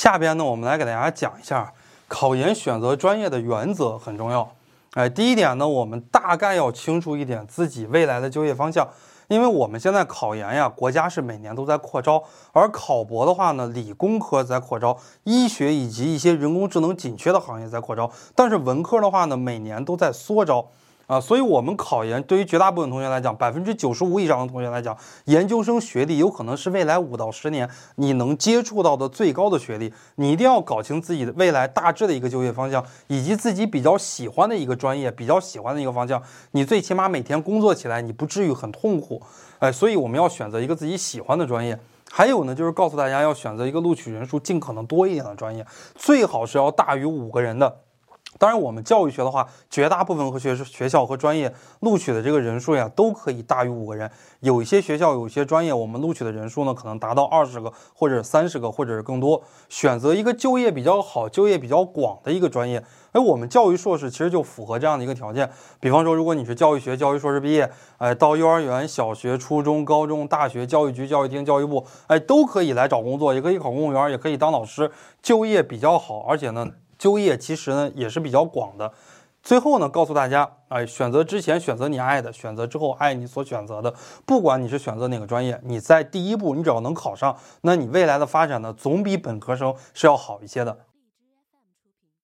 下边呢，我们来给大家讲一下考研选择专业的原则很重要。哎，第一点呢，我们大概要清楚一点自己未来的就业方向，因为我们现在考研呀，国家是每年都在扩招，而考博的话呢，理工科在扩招，医学以及一些人工智能紧缺的行业在扩招，但是文科的话呢，每年都在缩招。啊，所以，我们考研对于绝大部分同学来讲，百分之九十五以上的同学来讲，研究生学历有可能是未来五到十年你能接触到的最高的学历。你一定要搞清自己的未来大致的一个就业方向，以及自己比较喜欢的一个专业，比较喜欢的一个方向。你最起码每天工作起来，你不至于很痛苦。哎，所以我们要选择一个自己喜欢的专业。还有呢，就是告诉大家要选择一个录取人数尽可能多一点的专业，最好是要大于五个人的。当然，我们教育学的话，绝大部分和学学校和专业录取的这个人数呀，都可以大于五个人。有一些学校、有一些专业，我们录取的人数呢，可能达到二十个或者三十个，或者是更多。选择一个就业比较好、就业比较广的一个专业。哎，我们教育硕士其实就符合这样的一个条件。比方说，如果你是教育学教育硕士毕业，哎，到幼儿园、小学、初中、高中、大学、教育局、教育厅、教育部，哎，都可以来找工作，也可以考公务员，也可以当老师，就业比较好，而且呢。就业其实呢也是比较广的，最后呢告诉大家，哎，选择之前选择你爱的，选择之后爱你所选择的。不管你是选择哪个专业，你在第一步你只要能考上，那你未来的发展呢总比本科生是要好一些的。